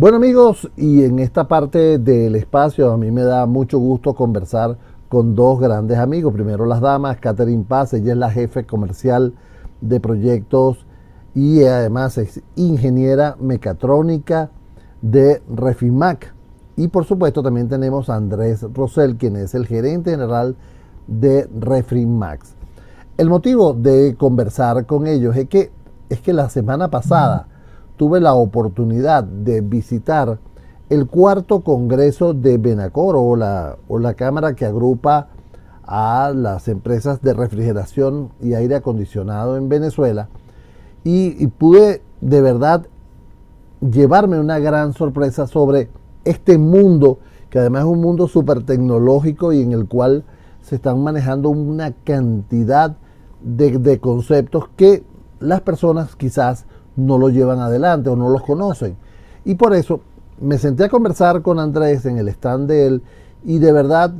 Bueno amigos, y en esta parte del espacio a mí me da mucho gusto conversar con dos grandes amigos. Primero las damas, Catherine Paz, ella es la jefe comercial de proyectos y además es ingeniera mecatrónica de Refimac. Y por supuesto también tenemos a Andrés Rosell, quien es el gerente general de Refrimax. El motivo de conversar con ellos es que, es que la semana pasada tuve la oportunidad de visitar el cuarto congreso de Benacor o la, o la cámara que agrupa a las empresas de refrigeración y aire acondicionado en Venezuela. Y, pude de verdad llevarme una gran sorpresa sobre este mundo que además es un mundo súper tecnológico y en el cual se están manejando una cantidad de, de conceptos que las personas quizás no lo llevan adelante o no los conocen. Y por eso me senté a conversar con Andrés en el stand de él y de verdad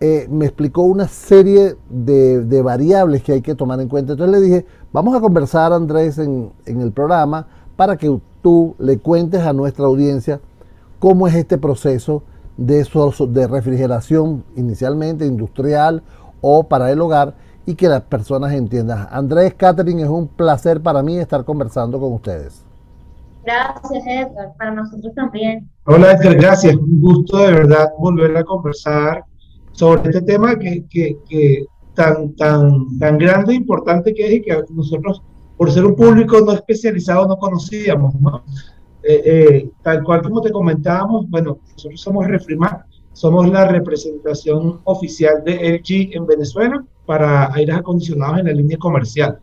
eh, me explicó una serie de, variables que hay que tomar en cuenta. Entonces le dije, vamos a conversar Andrés en, en el programa para que tú le cuentes a nuestra audiencia cómo es este proceso de, de refrigeración inicialmente industrial o para el hogar y que las personas entiendan. Andrés Catherine, es un placer para mí estar conversando con ustedes. Gracias, Edgar. Para nosotros también. Hola, Edgar. Gracias. Un gusto de verdad volver a conversar sobre este tema que, que, que tan, tan, tan grande e importante que es y que nosotros, por ser un público no especializado, no conocíamos. ¿no? Eh, eh, tal cual como te comentábamos, bueno, nosotros somos Refrimar, somos la representación oficial de LG en Venezuela para aires acondicionados en la línea comercial.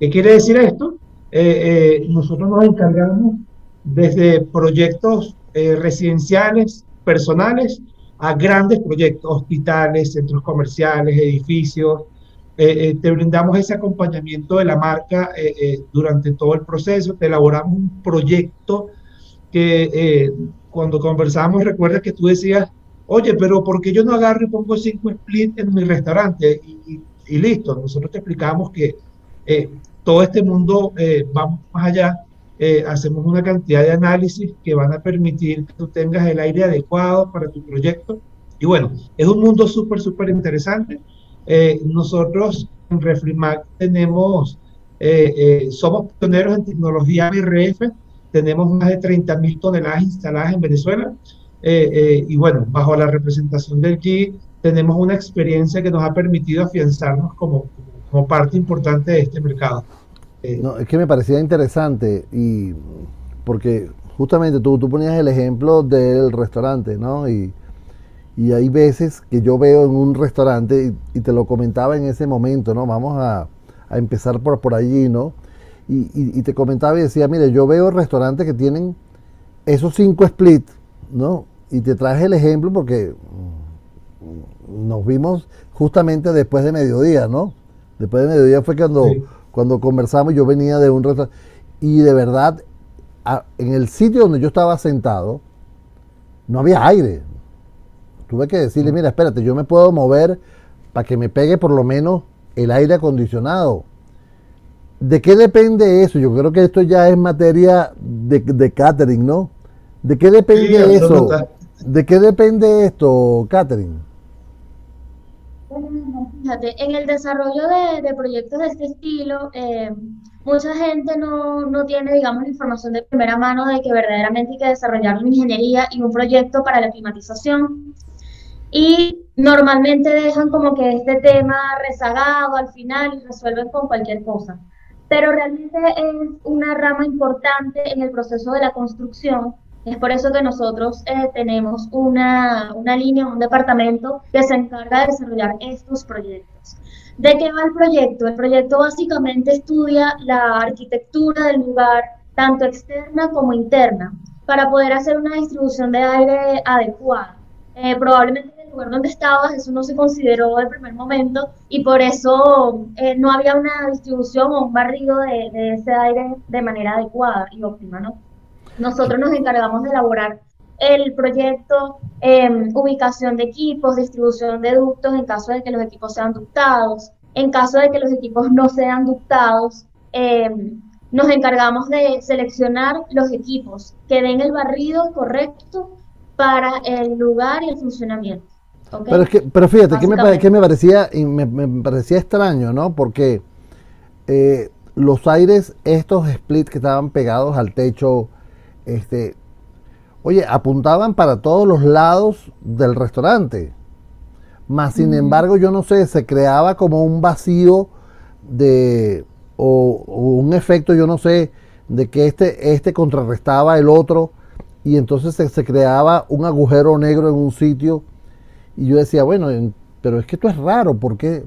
¿Qué quiere decir esto? Eh, eh, nosotros nos encargamos desde proyectos eh, residenciales, personales, a grandes proyectos, hospitales, centros comerciales, edificios. te brindamos ese acompañamiento de la marca durante todo el proceso, te elaboramos un proyecto que cuando conversamos, recuerda que tú decías, oye, pero ¿por qué yo no agarro y pongo cinco split en mi restaurante? Y, listo, nosotros te explicamos que eh, todo este mundo eh, va más allá, eh, hacemos una cantidad de análisis que van a permitir que tú tengas el aire adecuado para tu proyecto. Y bueno, es un mundo súper, súper interesante. nosotros en Refrimac tenemos, somos pioneros en tecnología BRF, tenemos más de 30 mil toneladas instaladas en Venezuela eh, eh, y bueno, bajo la representación del G, tenemos una experiencia que nos ha permitido afianzarnos como, como parte importante de este mercado. Eh, no, es que me parecía interesante y porque justamente tú, tú ponías el ejemplo del restaurante, ¿no? Y, y hay veces que yo veo en un restaurante, y, te lo comentaba en ese momento, ¿no? Vamos a, a empezar por, por allí, ¿no? Y, y, y, te comentaba y decía, mire, yo veo restaurantes que tienen esos cinco splits ¿no? Y te traje el ejemplo porque nos vimos justamente después de mediodía, ¿no? Después de mediodía fue cuando, cuando conversamos, yo venía de un restaurante y de verdad, en el sitio donde yo estaba sentado, no había aire. Tuve que decirle, mira, espérate, yo me puedo mover para que me pegue por lo menos el aire acondicionado. ¿De qué depende eso? Yo creo que esto ya es materia de, de catering, ¿no? ¿De qué depende eso? ¿De qué depende esto, Catherine? Fíjate, en el desarrollo de, proyectos de este estilo, eh, mucha gente no, no, tiene, digamos, la información de primera mano de que verdaderamente hay que desarrollar una ingeniería y un proyecto para la climatización. Y normalmente dejan como que este tema rezagado al final y resuelven con cualquier cosa. Pero realmente es una rama importante en el proceso de la construcción es por eso que nosotros eh, tenemos una, una línea, un departamento que se encarga de desarrollar estos proyectos. ¿De qué va el proyecto? El proyecto básicamente estudia la arquitectura del lugar, tanto externa como interna, para poder hacer una distribución de aire adecuada. Eh, probablemente en el lugar donde estabas eso no se consideró el primer momento y por eso eh, no había una distribución o un barrido de, de ese aire de manera adecuada y óptima, ¿no? Nosotros nos encargamos de elaborar el proyecto, em, ubicación de equipos, distribución de ductos en caso de que los equipos sean ductados. En caso de que los equipos no sean ductados, em, nos encargamos de seleccionar los equipos que den el barrido correcto para el lugar y el funcionamiento. Pero, es que, pero fíjate, que me, me, parecía, me, parecía extraño, ¿no? Porque eh, los aires, estos splits que estaban pegados al techo, este, oye, apuntaban para todos los lados del restaurante. Más sin embargo, yo no sé, se creaba como un vacío de, o, un efecto, yo no sé, de que este, este contrarrestaba el otro y entonces se, creaba un agujero negro en un sitio. Y yo decía, bueno, pero es que esto es raro, porque,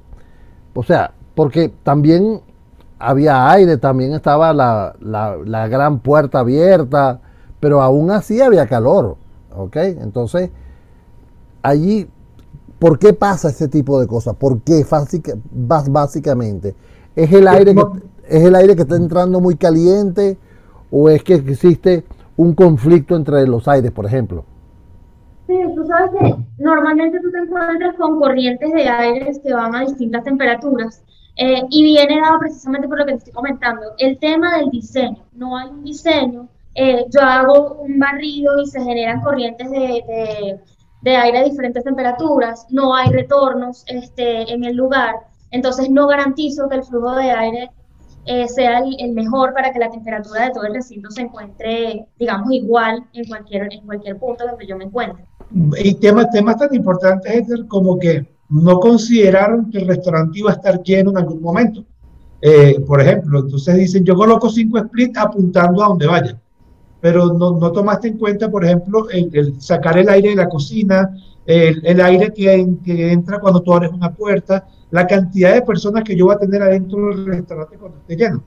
o sea, porque también había aire, también estaba la, la, gran puerta abierta, pero aún así había calor, ¿ok? Entonces, allí, ¿por qué pasa ese tipo de cosas? ¿Por qué? Básicamente, ¿Es el aire que, es el aire que está entrando muy caliente o es que existe un conflicto entre los aires, por ejemplo? Sí, tú sabes que normalmente tú te encuentras con corrientes de aire que van a distintas temperaturas eh, y viene dado precisamente por lo que te estoy comentando, el tema del diseño. No hay un diseño, eh, yo hago un barrido y se generan corrientes de, de, aire a diferentes temperaturas, no hay retornos este, en el lugar. Entonces no garantizo que el flujo de aire eh, sea el, mejor para que la temperatura de todo el recinto se encuentre, digamos, igual en cualquier, en cualquier punto donde yo me encuentre. Y temas, temas tan importantes, como que no consideraron que el restaurante iba a estar lleno en algún momento. Eh, por ejemplo, entonces dicen, yo coloco cinco splits apuntando a donde vaya, pero no, no tomaste en cuenta, por ejemplo, el, sacar el aire de la cocina, el, el aire que, que entra cuando tú abres una puerta, la cantidad de personas que yo voy a tener adentro del restaurante cuando esté lleno.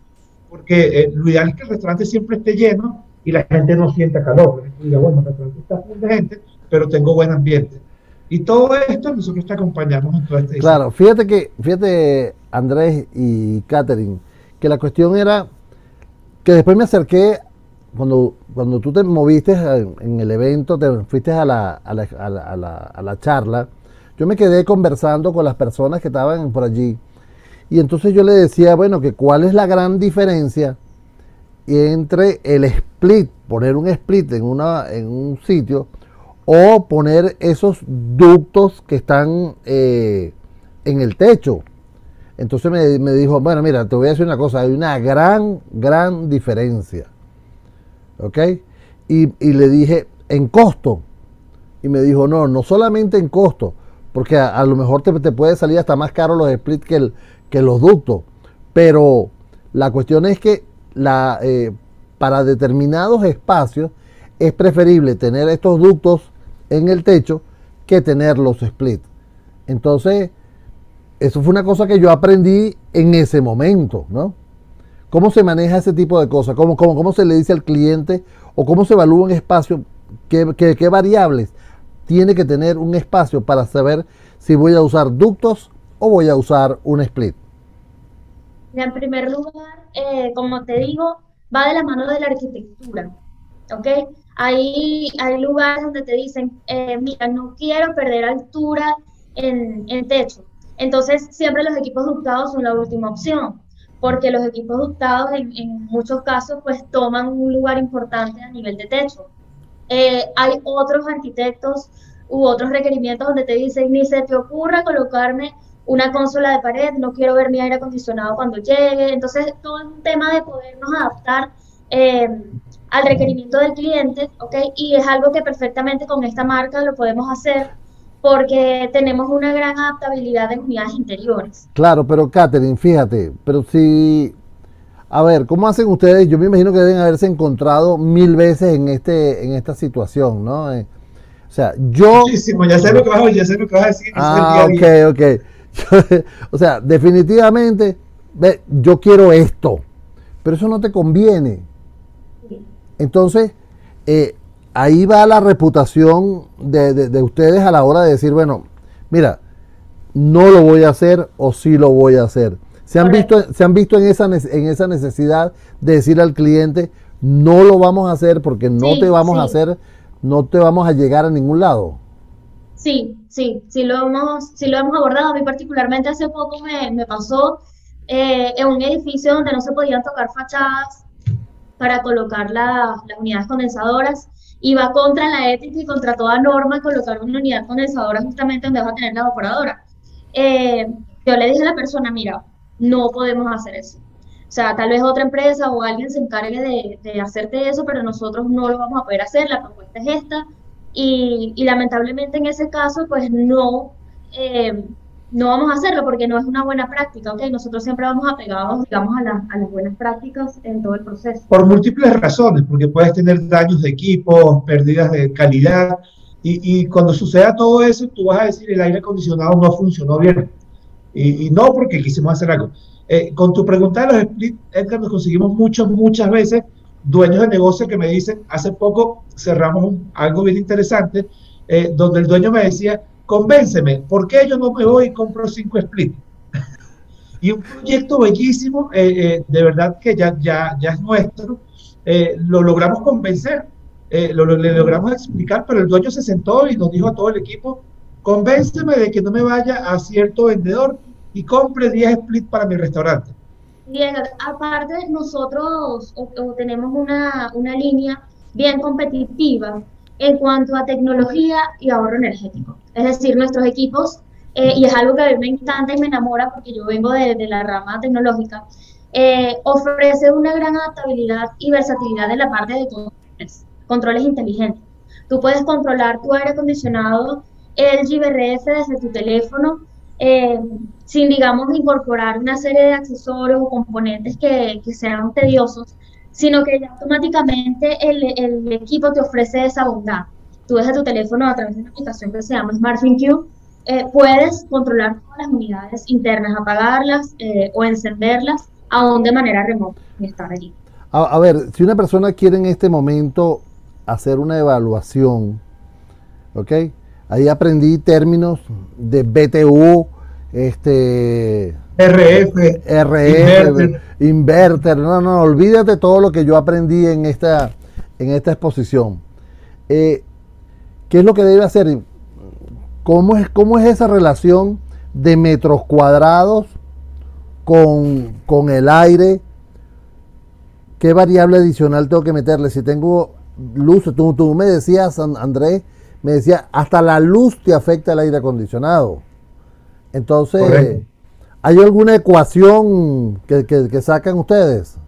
Porque eh, lo ideal es que el restaurante siempre esté lleno y la gente no sienta calor. Diga, bueno, el restaurante está lleno de gente, pero tengo buen ambiente. Y todo esto nosotros te acompañamos en todo este Claro, fíjate que, fíjate Andrés y Catherine, que la cuestión era que después me acerqué, cuando, cuando tú te moviste en el evento, te fuiste a la, a la, a la, a la charla, yo me quedé conversando con las personas que estaban por allí. Y entonces yo le decía, bueno, que cuál es la gran diferencia entre el split, poner un split en, una, en un sitio, o poner esos ductos que están eh, en el techo. Entonces me, me, dijo, bueno, mira, te voy a decir una cosa, hay una gran, gran diferencia. ¿Ok? Y, y le dije, en costo. Y me dijo, no, no solamente en costo, porque a, lo mejor te, puede salir hasta más caro los splits que, que los ductos. Pero la cuestión es que la, eh, para determinados espacios es preferible tener estos ductos en el techo que tener los splits. Entonces, eso fue una cosa que yo aprendí en ese momento, ¿no? ¿Cómo se maneja ese tipo de cosas? ¿Cómo, cómo, cómo se le dice al cliente o cómo se evalúa un espacio? ¿Qué, qué variables tiene que tener un espacio para saber si voy a usar ductos o voy a usar un split. En primer lugar, eh, como te digo, va de la mano de la arquitectura. ¿Ok? Hay, hay lugares donde te dicen, eh, mira, no quiero perder altura en, en techo. Entonces, siempre los equipos ductados son la última opción, porque los equipos ductados en, en muchos casos pues toman un lugar importante a nivel de techo. Eh, hay otros arquitectos u otros requerimientos donde te dicen, ni se te ocurra colocarme una consola de pared, no quiero ver mi aire acondicionado cuando llegue. Entonces, todo es un tema de podernos adaptar eh, al requerimiento del cliente, ¿ok? Y es algo que perfectamente con esta marca lo podemos hacer porque tenemos una gran adaptabilidad de unidades interiores. Claro, pero Catherine, fíjate, pero si a ver, ¿cómo hacen ustedes? Yo me imagino que deben haberse encontrado mil veces en este en esta situación, ¿no? Eh, o sea, yo... Muchísimo, ya sé lo que vas a, ya sé lo que vas a decir. Ah, ok, ok. o sea, definitivamente, ve, yo quiero esto, pero eso no te conviene. Entonces, eh, ahí va la reputación de, de, ustedes a la hora de decir, bueno, mira, no lo voy a hacer o sí lo voy a hacer. Se han, visto, se han visto en esa, en esa necesidad de decir al cliente, no lo vamos a hacer porque no te vamos a hacer, no te vamos a llegar a ningún lado. Sí, sí, sí lo hemos, sí lo hemos abordado. A mí particularmente hace poco me, pasó eh, en un edificio donde no se podían tocar fachadas para colocar las unidades condensadoras y va contra la ética y contra toda norma colocar una unidad condensadora justamente donde vas a tener la evaporadora. Eh, yo le dije a la persona, mira, no podemos hacer eso. O sea, tal vez otra empresa o alguien se encargue de, de hacerte eso, pero nosotros no lo vamos a poder hacer, la propuesta es esta. Y, y lamentablemente en ese caso, pues no, eh, no vamos a hacerlo porque no es una buena práctica, ¿ok? Nosotros siempre vamos apegados, digamos, a, a las buenas prácticas en todo el proceso. Por múltiples razones, porque puedes tener daños de equipo, pérdidas de calidad, y, cuando suceda todo eso, tú vas a decir el aire acondicionado no funcionó bien. Y, no porque quisimos hacer algo. Eh, con tu pregunta de los split, Edgar, nos conseguimos muchas, muchas veces dueños de negocio que me dicen, hace poco cerramos algo bien interesante, eh, donde el dueño me decía, convénceme, ¿por qué yo no me voy y compro cinco split? y un proyecto bellísimo, eh, eh, de verdad que ya, ya, ya es nuestro, eh, lo logramos convencer, lo, le logramos explicar, pero el dueño se sentó y nos dijo a todo el equipo, convénceme de que no me vaya a cierto vendedor y compre 10 split para mi restaurante. Bien, aparte nosotros tenemos una, una línea bien competitiva en cuanto a tecnología y ahorro energético. Es decir, nuestros equipos, eh, y es algo que a mí me encanta y me enamora porque yo vengo de, de la rama tecnológica, eh, ofrece una gran adaptabilidad y versatilidad en la parte de controles, controles inteligentes. Tú puedes controlar tu aire acondicionado, el GBRF desde tu teléfono, eh, sin, digamos, incorporar una serie de accesorios o componentes que, que sean tediosos, sino que ya automáticamente el, el, equipo te ofrece esa bondad. Tú desde tu teléfono a través de una aplicación que se llama SmartThinQ, eh, puedes controlar todas las unidades internas, apagarlas eh, o encenderlas aún de manera remota y estar allí. A, a, ver, si una persona quiere en este momento hacer una evaluación, ¿ok? Ahí aprendí términos de BTU, este... RF, RF, inverter. inverter. No, no, olvídate todo lo que yo aprendí en esta, en esta exposición. Eh, ¿Qué es lo que debe hacer? ¿Cómo es, cómo es esa relación de metros cuadrados con, con el aire? ¿Qué variable adicional tengo que meterle? Si tengo luz, tú, tú me decías, Andrés, me decía, hasta la luz te afecta el aire acondicionado. Entonces, Correcto. ¿Hay alguna ecuación que, que, sacan ustedes?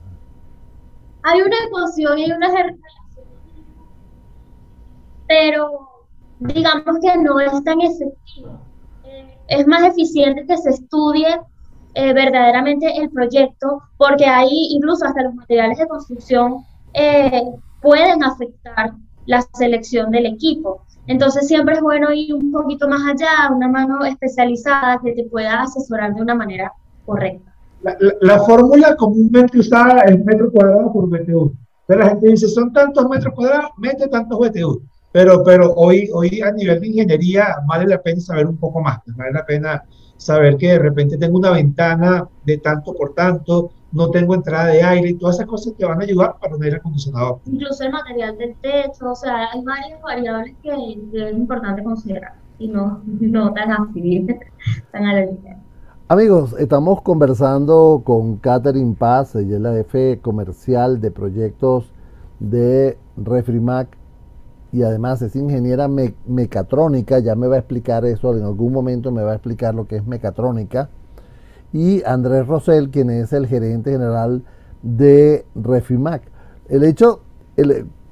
Hay una ecuación y una pero digamos que no es tan efectivo. Eh, es más eficiente que se estudie eh, verdaderamente el proyecto, porque ahí incluso hasta los materiales de construcción eh, pueden afectar la selección del equipo. Entonces siempre es bueno ir un poquito más allá, una mano especializada que te pueda asesorar de una manera correcta. La, la, la fórmula comúnmente usada es metro cuadrado por BTU. Pero la gente dice, son tantos metros cuadrados, mete tantos BTU. Pero, pero hoy, hoy a nivel de ingeniería vale la pena saber un poco más. Vale la pena saber que de repente tengo una ventana de tanto por tanto, no tengo entrada de aire y todas esas cosas te van a ayudar para un aire acondicionado. Incluso el material del techo, o sea, hay varias variables que, que es importante considerar y no, no tan así, tan a la ligera. Amigos, estamos conversando con Catherine Paz, ella es la jefe comercial de proyectos de Refrimac y además es ingeniera me mecatrónica, ya me va a explicar eso, en algún momento me va a explicar lo que es mecatrónica y Andrés Rosell, quien es el gerente general de Refimac. El hecho,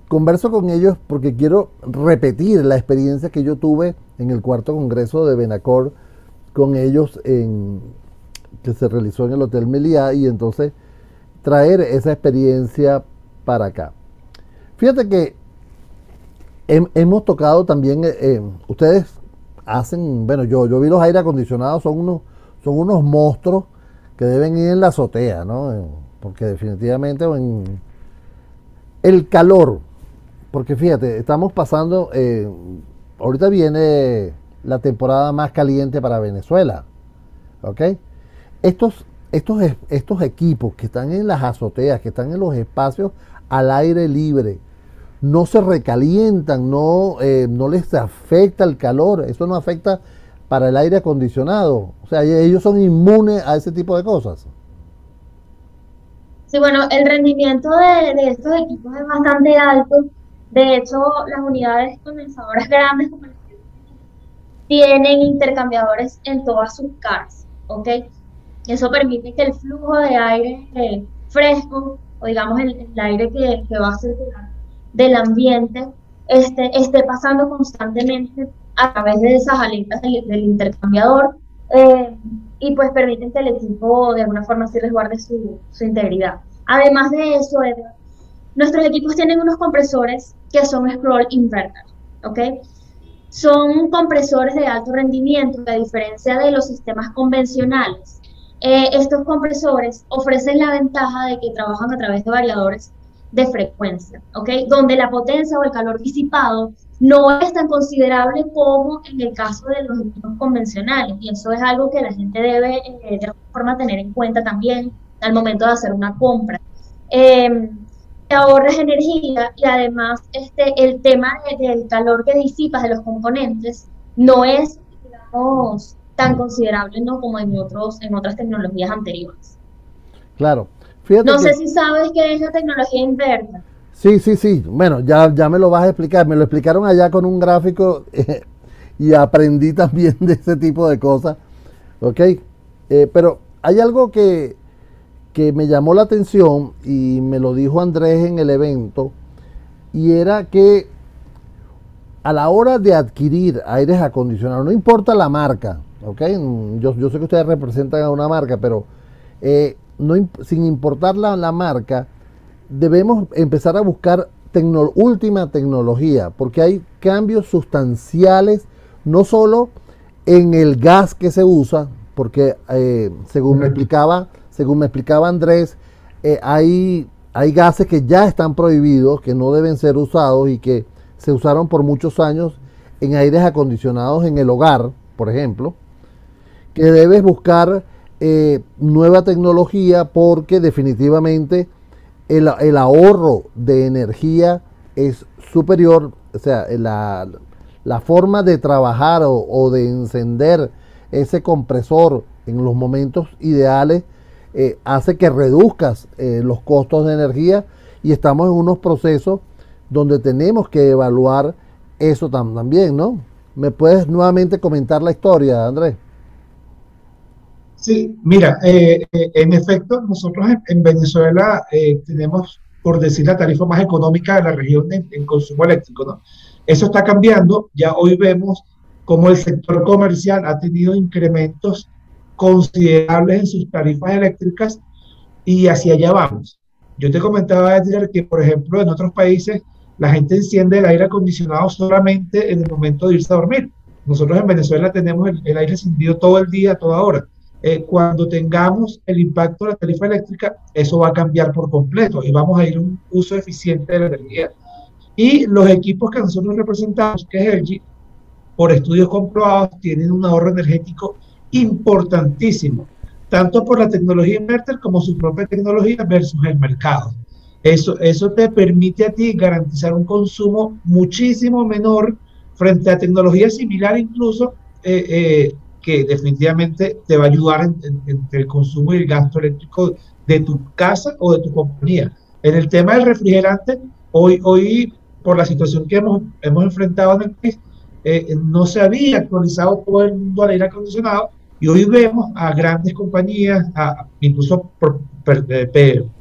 converso con ellos porque quiero repetir la experiencia que yo tuve en el cuarto congreso de Benacor con ellos en, que se realizó en el Hotel Meliá y entonces traer esa experiencia para acá. Fíjate que he, hemos tocado también, eh, eh, ustedes hacen, bueno, yo, yo vi los aire acondicionados, son unos son unos monstruos que deben ir en la azotea, ¿no? Porque definitivamente en el calor, porque fíjate, estamos pasando, eh, ahorita viene la temporada más caliente para Venezuela, ¿ok? Estos, estos, estos equipos que están en las azoteas, que están en los espacios al aire libre, no se recalientan, no, eh, no les afecta el calor, eso no afecta para el aire acondicionado. O sea, ellos son inmunes a ese tipo de cosas. Sí, bueno, el rendimiento de, estos equipos es bastante alto. De hecho, las unidades condensadoras grandes como tienen intercambiadores en todas sus caras, ¿ok? Eso permite que el flujo de aire eh, fresco, o digamos el, aire que, que, va a circular del ambiente, este, esté pasando constantemente a través de esas aletas del, intercambiador eh, y pues permiten que el equipo de alguna forma sí resguarde su, su integridad. Además de eso, nuestros equipos tienen unos compresores que son scroll inverter, ¿ok? Son compresores de alto rendimiento, a diferencia de los sistemas convencionales. Eh, estos compresores ofrecen la ventaja de que trabajan a través de variadores de frecuencia, ¿ok? Donde la potencia o el calor disipado no es tan considerable como en el caso de los equipos convencionales. Y eso es algo que la gente debe eh, de alguna forma tener en cuenta también al momento de hacer una compra. Eh, ahorras energía y además este, el tema del calor que disipas de los componentes no es, digamos, tan considerable ¿no? como en, otros, en otras tecnologías anteriores. Claro. No sé si sabes qué es la tecnología inversa. Sí, sí, sí. Bueno, ya, ya me lo vas a explicar. Me lo explicaron allá con un gráfico eh, y aprendí también de ese tipo de cosas. ¿Ok? Eh, pero hay algo que, que me llamó la atención y me lo dijo Andrés en el evento, y era que a la hora de adquirir aires acondicionados, no importa la marca, ¿ok? Yo, yo sé que ustedes representan a una marca, pero eh, no, sin importar la, marca, debemos empezar a buscar última tecnología, porque hay cambios sustanciales, no solo en el gas que se usa, porque eh, según me explicaba, según me explicaba Andrés, eh, hay, hay gases que ya están prohibidos, que no deben ser usados y que se usaron por muchos años en aires acondicionados en el hogar, por ejemplo, que debes buscar eh, nueva tecnología porque definitivamente el, ahorro de energía es superior, o sea, la, forma de trabajar o, o, de encender ese compresor en los momentos ideales eh, hace que reduzcas eh, los costos de energía y estamos en unos procesos donde tenemos que evaluar eso también, ¿no? ¿Me puedes nuevamente comentar la historia, Andrés? Sí, mira, eh, en efecto, nosotros en, Venezuela tenemos, por decir, la tarifa más económica de la región en, consumo eléctrico, ¿no? Eso está cambiando, ya hoy vemos cómo el sector comercial ha tenido incrementos considerables en sus tarifas eléctricas y hacia allá vamos. Yo te comentaba, Edgar, que por ejemplo en otros países la gente enciende el aire acondicionado solamente en el momento de irse a dormir. Nosotros en Venezuela tenemos el, aire encendido todo el día, toda hora. Eh, cuando tengamos el impacto de la tarifa eléctrica, eso va a cambiar por completo y vamos a ir a un uso eficiente de la energía. Y los equipos que nosotros representamos, que es el por estudios comprobados, tienen un ahorro energético importantísimo, tanto por la tecnología inverter como su propia tecnología versus el mercado. Eso, eso te permite a ti garantizar un consumo muchísimo menor frente a tecnología similar incluso, eh, eh, que definitivamente te va a ayudar entre el consumo y el gasto eléctrico de tu casa o de tu compañía. En el tema del refrigerante, hoy, hoy por la situación que hemos, hemos enfrentado en el país, eh, no se había actualizado todo el mundo al aire acondicionado y hoy vemos a grandes compañías, a, incluso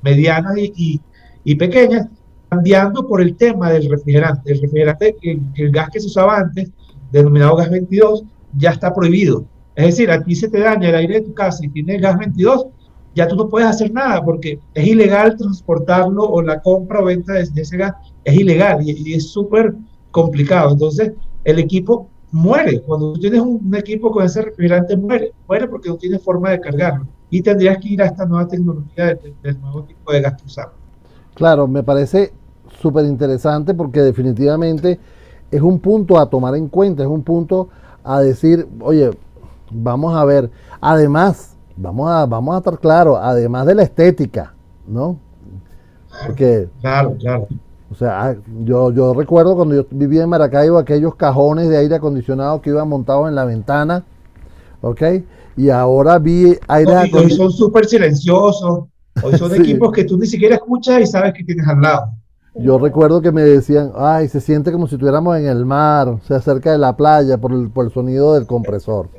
medianas y, y, pequeñas, cambiando por el tema del refrigerante. El refrigerante, el, el gas que se usaba antes, denominado gas 22, ya está prohibido. Es decir, a ti se te daña el aire de tu casa y tienes gas 22, ya tú no puedes hacer nada porque es ilegal transportarlo o la compra o venta de, ese gas es ilegal y, es súper complicado. Entonces, el equipo muere. Cuando tú tienes un, equipo con ese refrigerante, muere. Muere porque no tiene forma de cargarlo. Y tendrías que ir a esta nueva tecnología del, nuevo tipo de gas usado. Claro, me parece súper interesante porque definitivamente es un punto a tomar en cuenta, es un punto a decir, oye, vamos a ver, además, vamos a, vamos a estar claros, además de la estética, ¿no? Porque, claro, claro. O sea, ah, yo, yo recuerdo cuando yo vivía en Maracaibo aquellos cajones de aire acondicionado que iban montados en la ventana, ¿ok? Y ahora vi aire acondicionado. son súper silenciosos. Hoy son equipos que tú ni siquiera escuchas y sabes que tienes al lado. Yo recuerdo que me decían, ay, se siente como si estuviéramos en el mar, o sea, cerca de la playa, por el, por el sonido del compresor.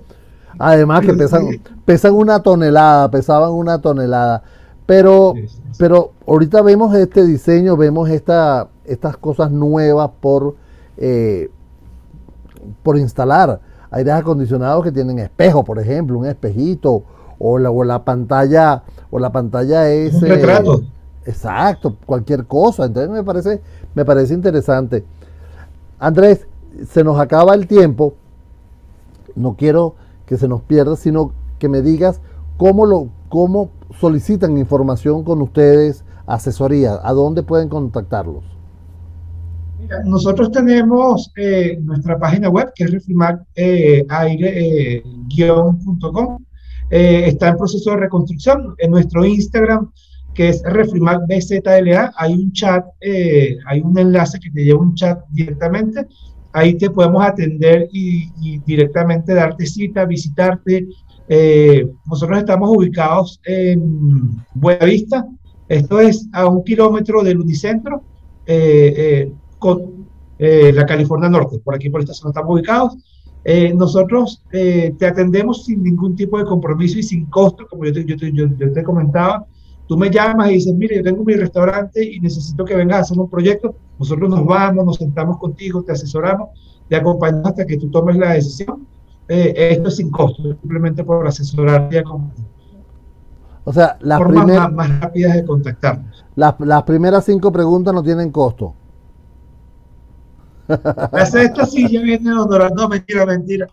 Además que pesan, pesan una tonelada, pesaban una tonelada. Pero, pero ahorita vemos este diseño, vemos esta, estas cosas nuevas por, eh, por instalar. Aires acondicionados que tienen espejo, por ejemplo, un espejito, o la, o la pantalla, o la pantalla es. Un retrato. exacto, cualquier cosa. Entonces me parece, me parece interesante. Andrés, se nos acaba el tiempo. No quiero que se nos pierda, sino que me digas cómo lo, cómo solicitan información con ustedes, asesoría, a dónde pueden contactarlos. nosotros tenemos eh, nuestra página web que es refrimac eh, eh, está en proceso de reconstrucción. En nuestro Instagram, que es refrimacbzla, hay un chat, hay un enlace que te lleva un chat directamente ahí te podemos atender y, directamente darte cita, visitarte. Eh, nosotros estamos ubicados en Buenavista, esto es a un kilómetro del Unicentro, eh, eh, con la California Norte, por aquí por esta zona estamos ubicados. nosotros te atendemos sin ningún tipo de compromiso y sin costo, como yo te, yo yo te comentaba. Tú me llamas y dices, mire, yo tengo mi restaurante y necesito que vengas a hacer un proyecto. Nosotros nos vamos, nos sentamos contigo, te asesoramos, te acompañamos hasta que tú tomes la decisión. Eh, esto es sin costo, simplemente por asesorarte O sea, las formas más, más, rápidas de contactarnos. Las, las primeras cinco preguntas no tienen costo. La sexta sí ya viene honorando, no, mentira, mentira.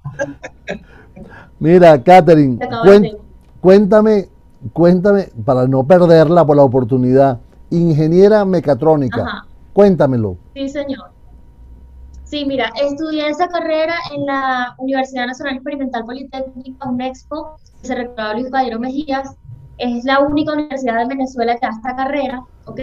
Mira, Catherine, cuéntame cuéntame, para no perderla por la oportunidad, ingeniera mecatrónica, cuéntamelo. Sí, señor. Sí, mira, estudié esa carrera en la Universidad Nacional Experimental Politécnica, UNEXPO, que se reclutó Luis Caballero Mejías. Es la única universidad de Venezuela que da esta carrera, ¿ok?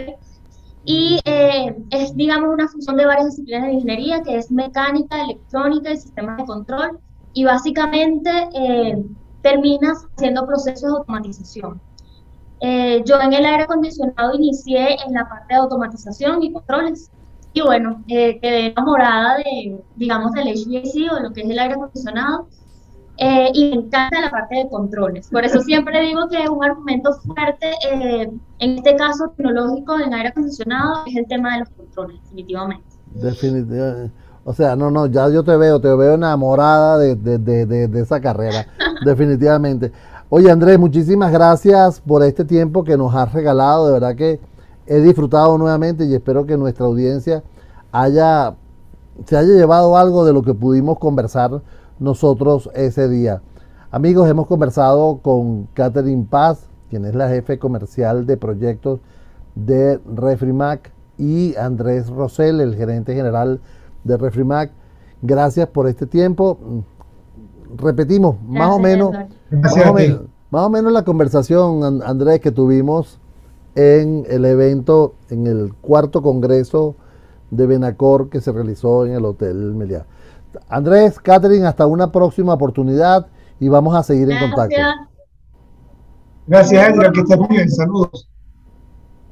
Y eh, es, digamos, una fusión de varias disciplinas de ingeniería, que es mecánica, electrónica y sistemas de control. Y básicamente eh, terminas haciendo procesos de automatización. Eh, yo en el aire acondicionado inicié en la parte de automatización y controles. Y bueno, eh, quedé enamorada de, digamos, del HVAC o lo que es el aire acondicionado. Eh, y me encanta la parte de controles. Por eso siempre digo que un argumento fuerte, en este caso tecnológico en aire acondicionado, es el tema de los controles, definitivamente. Definitivamente. O sea, no, no, ya yo te veo, te veo enamorada de, de, esa carrera, definitivamente. Oye, Andrés, muchísimas gracias por este tiempo que nos has regalado. De verdad que he disfrutado nuevamente y espero que nuestra audiencia haya, se haya llevado algo de lo que pudimos conversar nosotros ese día. Amigos, hemos conversado con Catherine Paz, quien es la jefe comercial de proyectos de Refrimac, y Andrés Rosell, el gerente general de Refrimac. Gracias por este tiempo. Repetimos, más o menos, más o menos, la conversación, Andrés, que tuvimos en el evento, en el cuarto congreso de Benacor que se realizó en el Hotel Meliá. Andrés, Catherine, hasta una próxima oportunidad y vamos a seguir en contacto. Gracias, Edgar, que estés muy bien. Saludos.